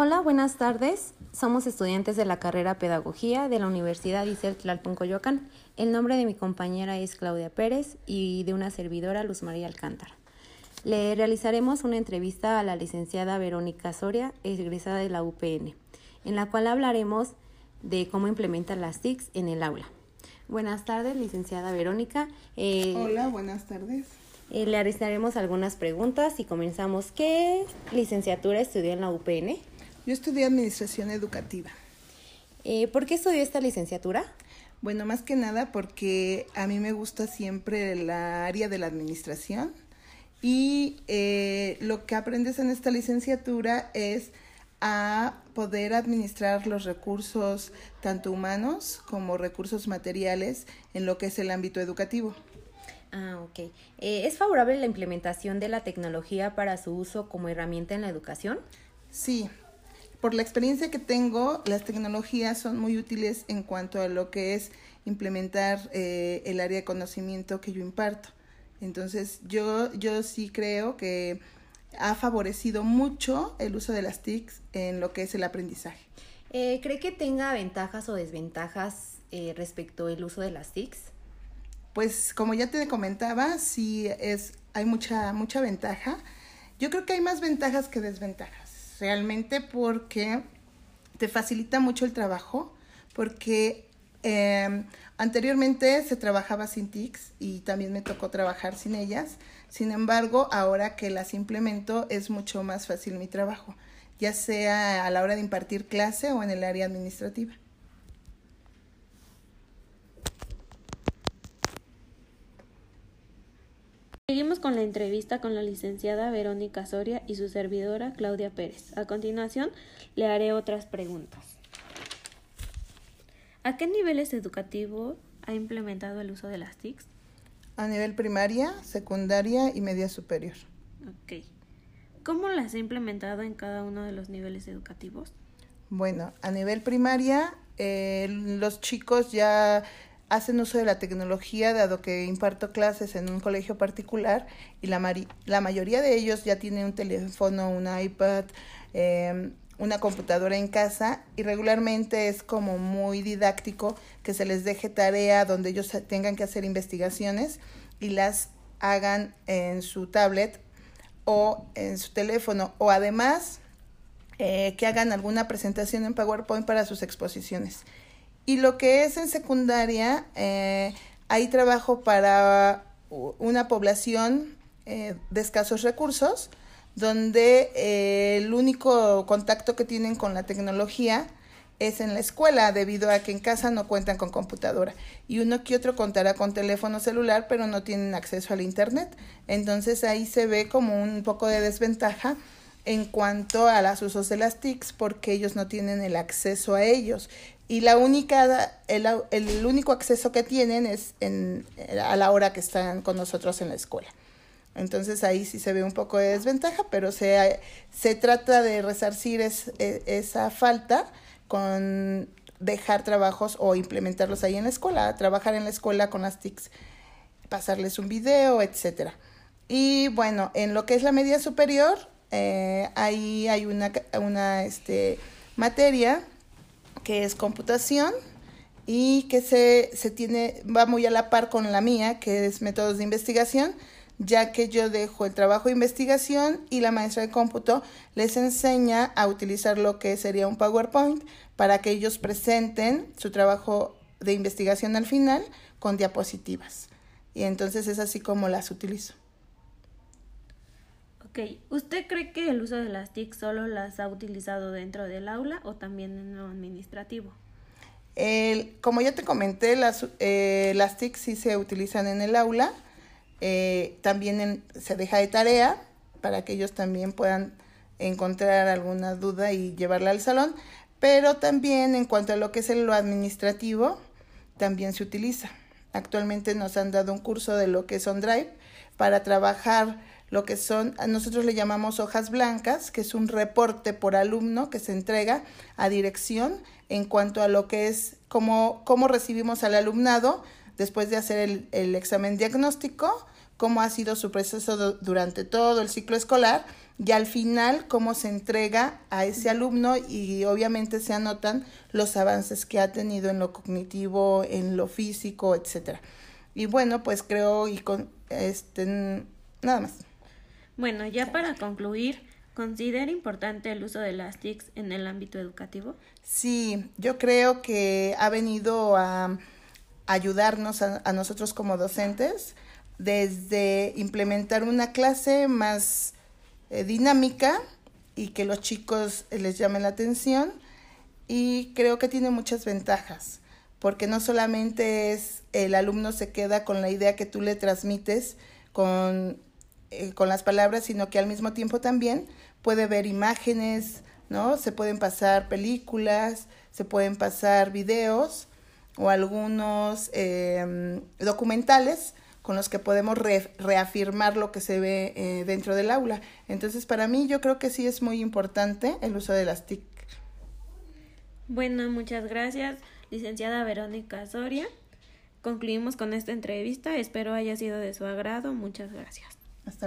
Hola, buenas tardes. Somos estudiantes de la carrera Pedagogía de la Universidad Isel Tlalpan Coyoacán. El nombre de mi compañera es Claudia Pérez y de una servidora Luz María Alcántara. Le realizaremos una entrevista a la licenciada Verónica Soria, egresada de la UPN, en la cual hablaremos de cómo implementar las TICs en el aula. Buenas tardes, licenciada Verónica. Eh, Hola, buenas tardes. Eh, le realizaremos algunas preguntas y comenzamos. ¿Qué licenciatura estudió en la UPN? Yo estudié Administración Educativa. Eh, ¿Por qué estudió esta licenciatura? Bueno, más que nada porque a mí me gusta siempre la área de la administración y eh, lo que aprendes en esta licenciatura es a poder administrar los recursos tanto humanos como recursos materiales en lo que es el ámbito educativo. Ah, ok. Eh, ¿Es favorable la implementación de la tecnología para su uso como herramienta en la educación? Sí, por la experiencia que tengo, las tecnologías son muy útiles en cuanto a lo que es implementar eh, el área de conocimiento que yo imparto. Entonces, yo, yo sí creo que ha favorecido mucho el uso de las TICs en lo que es el aprendizaje. Eh, ¿Cree que tenga ventajas o desventajas eh, respecto al uso de las TICs? Pues como ya te comentaba, sí es, hay mucha, mucha ventaja. Yo creo que hay más ventajas que desventajas realmente porque te facilita mucho el trabajo, porque em, anteriormente se trabajaba sin TICs y también me tocó trabajar sin ellas. Sin embargo, ahora que las implemento es mucho más fácil mi trabajo, ya sea a la hora de impartir clase o en el área administrativa. Con la entrevista con la licenciada Verónica Soria y su servidora Claudia Pérez. A continuación, le haré otras preguntas. ¿A qué niveles educativos ha implementado el uso de las TICs? A nivel primaria, secundaria y media superior. Ok. ¿Cómo las ha implementado en cada uno de los niveles educativos? Bueno, a nivel primaria, eh, los chicos ya hacen uso de la tecnología dado que imparto clases en un colegio particular y la, la mayoría de ellos ya tienen un teléfono, un iPad, em, una computadora en casa y regularmente es como muy didáctico que se les deje tarea donde ellos tengan que hacer investigaciones y las hagan en su tablet o en su teléfono o además eh, que hagan alguna presentación en PowerPoint para sus exposiciones. Y lo que es en secundaria, eh, hay trabajo para una población eh, de escasos recursos, donde eh, el único contacto que tienen con la tecnología es en la escuela, debido a que en casa no cuentan con computadora. Y uno que otro contará con teléfono celular, pero no tienen acceso al Internet. Entonces ahí se ve como un poco de desventaja en cuanto a las usos de las TICs, porque ellos no tienen el acceso a ellos y la única, el, el, único acceso que tienen es en, a la hora que están con nosotros en la escuela. Entonces ahí sí se ve un poco de desventaja, pero se, se trata de resarcir es, e, esa falta con dejar trabajos o implementarlos ahí en la escuela, trabajar en la escuela con las TICs, pasarles un video, etcétera. Y bueno, en lo que es la media superior, eh, ahí hay una, una este, materia que es computación y que se, se tiene, va muy a la par con la mía, que es métodos de investigación, ya que yo dejo el trabajo de investigación y la maestra de cómputo les enseña a utilizar lo que sería un PowerPoint para que ellos presenten su trabajo de investigación al final con diapositivas. Y entonces es así como las utilizo. ¿Usted cree que el uso de las TIC solo las ha utilizado dentro del aula o también en lo administrativo? como ya te comenté, las, eh, las TIC sí se utilizan en el aula, eh, también se deja de tarea para que ellos también puedan encontrar alguna duda y llevarla al salón, pero también en cuanto a lo que es lo administrativo, también se utiliza. Actualmente nos han dado un curso de lo que es OnDrive para trabajar lo que son, nosotros le llamamos hojas blancas, que es un reporte por alumno que se entrega a dirección en cuanto a lo que es cómo, cómo recibimos al alumnado después de hacer el, el examen diagnóstico, cómo ha sido su proceso durante todo el ciclo escolar y al final cómo se entrega a ese alumno y obviamente se anotan los avances que ha tenido en lo cognitivo, en lo físico, etcétera. Y bueno, pues creo y con este nada más. Bueno, ya para concluir, ¿considera importante el uso de las TICs en el ámbito educativo? Sí, yo creo que ha venido a ayudarnos a, a nosotros como docentes desde implementar una clase más eh, dinámica y que los chicos les llame la atención y creo que tiene muchas ventajas porque no solamente es el alumno se queda con la idea que tú le transmites con, eh, con las palabras, sino que al mismo tiempo también puede ver imágenes, ¿no? Se pueden pasar películas, se pueden pasar videos o algunos eh, documentales con los que podemos reafirmar lo que se ve eh, dentro del aula. Entonces, para mí yo creo que sí es muy importante el uso de las TIC. Bueno, muchas gracias, licenciada Verónica Soria. Concluimos con esta entrevista. Espero haya sido de su agrado. Muchas gracias. Hasta luego.